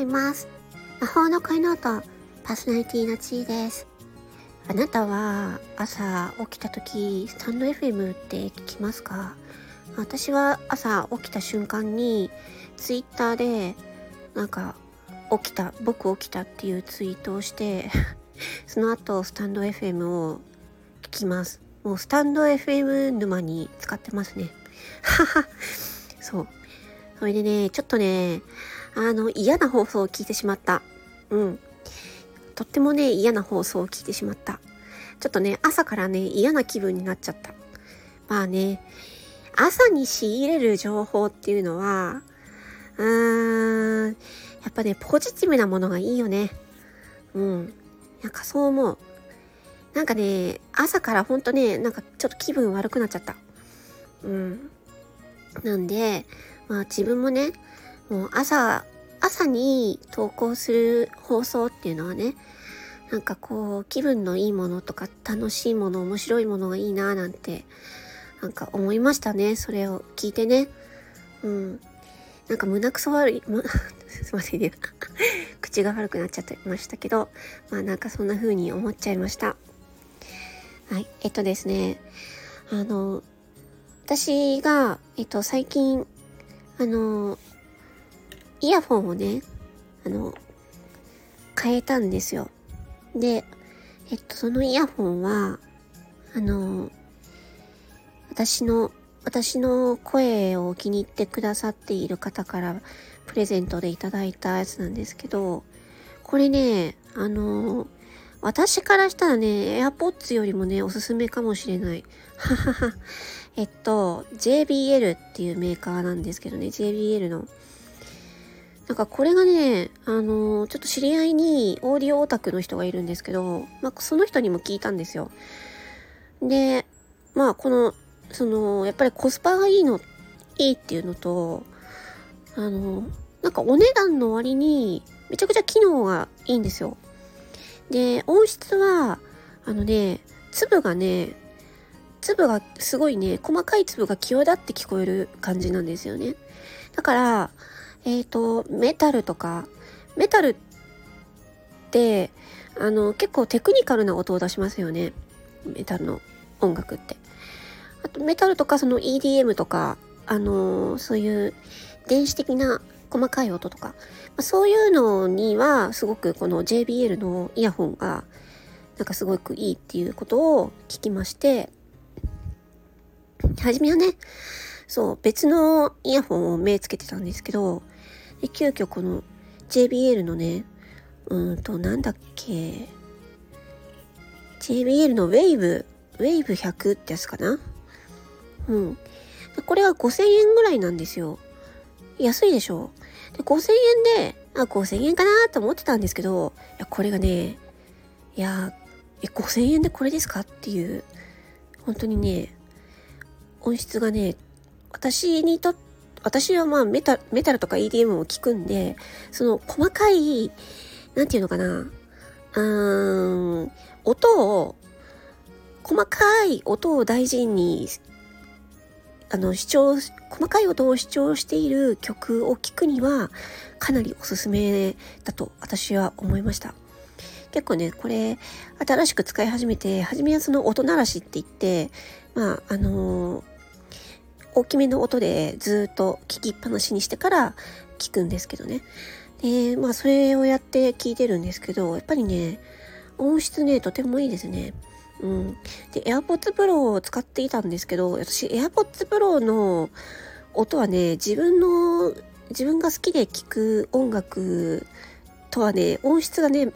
います。魔法の声の音、パーソナリティのちーです。あなたは朝起きた時、スタンド FM って聞きますか？私は朝起きた瞬間に、ツイッターで、なんか、起きた、僕起きたっていうツイートをして その後、スタンド FM を聞きます。もうスタンド FM 沼に使ってますね。はは。そう。それでね、ちょっとね、あの、嫌な放送を聞いてしまった。うん。とってもね、嫌な放送を聞いてしまった。ちょっとね、朝からね、嫌な気分になっちゃった。まあね、朝に仕入れる情報っていうのは、うーん、やっぱね、ポジティブなものがいいよね。うん。なんかそう思う。なんかね、朝からほんとね、なんかちょっと気分悪くなっちゃった。うん。なんで、まあ自分もね、もう朝、朝に投稿する放送っていうのはね、なんかこう、気分のいいものとか楽しいもの、面白いものがいいなぁなんて、なんか思いましたね。それを聞いてね。うん。なんか胸くそ悪い、む、すいませんね。口が悪くなっちゃってましたけど、まあなんかそんな風に思っちゃいました。はい。えっとですね、あの、私が、えっと、最近、あの、イヤフォンをね、あの、変えたんですよ。で、えっと、そのイヤホンは、あの、私の、私の声を気に入ってくださっている方からプレゼントでいただいたやつなんですけど、これね、あの、私からしたらね、AirPods よりもね、おすすめかもしれない。ははは。えっと、JBL っていうメーカーなんですけどね、JBL の。なんかこれがね、あのー、ちょっと知り合いにオーディオオタクの人がいるんですけど、まあ、その人にも聞いたんですよ。で、まあ、この、その、やっぱりコスパがいいの、いいっていうのと、あの、なんかお値段の割に、めちゃくちゃ機能がいいんですよ。で、音質は、あのね、粒がね、粒がすごいね、細かい粒が際立って聞こえる感じなんですよね。だから、えっ、ー、と、メタルとか、メタルって、あの、結構テクニカルな音を出しますよね。メタルの音楽って。あと、メタルとかその EDM とか、あのそういう電子的な細かい音とか、まあ、そういうのにはすごくこの JBL のイヤホンがなんかすごくいいっていうことを聞きまして、はじめはね、そう、別のイヤホンを目つけてたんですけど、で急遽この JBL のね、うんと、なんだっけ、JBL の Wave、Wave100 ってやつかな？うん。これは5000円ぐらいなんですよ。安いでしょ？で、5000円で、あ、5000円かなと思ってたんですけど、いや、これがね、いや、5000円でこれですか？っていう、本当にね、音質がね、私にと私はまあメタメタルとか EDM を聞くんで、その細かい、なんていうのかな、うーん、音を、細かい音を大事にあの、視聴、細かい音を視聴している曲を聴くには、かなりおすすめだと私は思いました。結構ね、これ、新しく使い始めて、初めはその音鳴らしって言って、まあ、あのー、大きめの音でずっと聞きっぱなしにしてから聞くんですけどね。で、まあ、それをやって聞いてるんですけど、やっぱりね、音質ね、とてもいいですね。うん。で、AirPods Pro を使っていたんですけど、私 AirPods Pro の音はね、自分の、自分が好きで聴く音楽とはね、音質がね、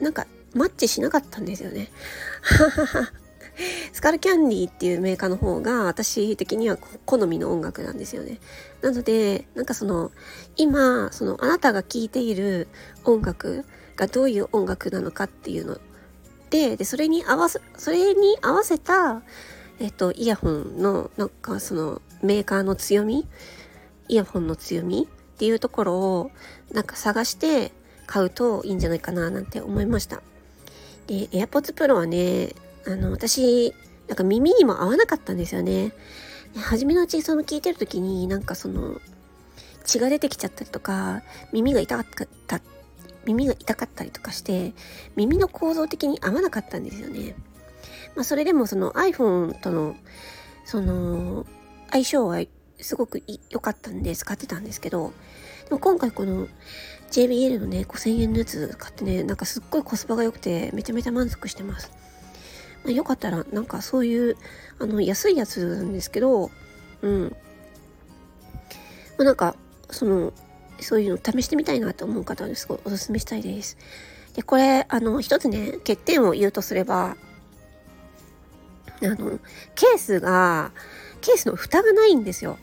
なんかマッチしなかったんですよね。ははは スカルキャンディっていうメーカーの方が私的には好みの音楽なんですよね。なので、なんかその、今、そのあなたが聴いている音楽がどういう音楽なのかっていうのて、で、それに合わせ、それに合わせた、えっと、イヤホンの、なんかその、メーカーの強みイヤホンの強みっていうところを、なんか探して買うといいんじゃないかな、なんて思いました。で、AirPods Pro はね、あの、私、なんか耳にも合わなかったんですよね。初めのうちその聞いてる時になんかその血が出てきちゃったりとか、耳が痛かった、耳が痛かったりとかして、耳の構造的に合わなかったんですよね。まあ、それでもその iPhone との、その、相性はすごく良かったんで使ってたんですけど、でも今回この JBL のね、5000円のやつ買ってね、なんかすっごいコスパが良くて、めちゃめちゃ満足してます。まあ、よかったら、なんかそういう、あの、安いやつなんですけど、うん。まあ、なんか、その、そういうの試してみたいなと思う方はすごいおすすめしたいです。で、これ、あの、一つね、欠点を言うとすれば、あの、ケースが、ケースの蓋がないんですよ。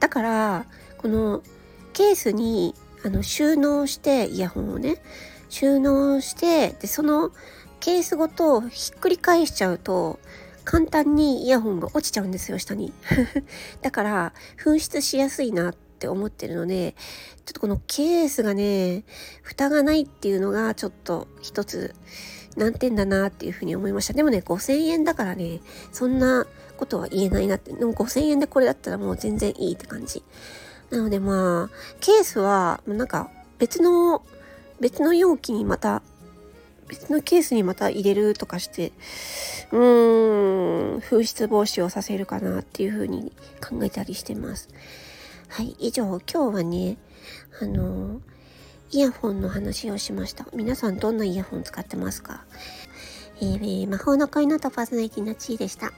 だから、このケースにあの収納してイヤホンをね収納してでそのケースごとひっくり返しちゃうと簡単にイヤホンが落ちちゃうんですよ下に。だから紛失しやすいなって思ってるのでちょっとこのケースがね蓋がないっていうのがちょっと一つ難点だなっていうふうに思いました。でもね5000円だからねそんなことは言えないなって。でも5000円でこれだったらもう全然いいって感じ。なのでまあ、ケースは、なんか別の、別の容器にまた、別のケースにまた入れるとかして、うーん、紛失防止をさせるかなっていうふうに考えたりしてます。はい、以上、今日はね、あの、イヤホンの話をしました。皆さんどんなイヤホン使ってますか？えー、魔法の恋のとパーソナリティの地位でした。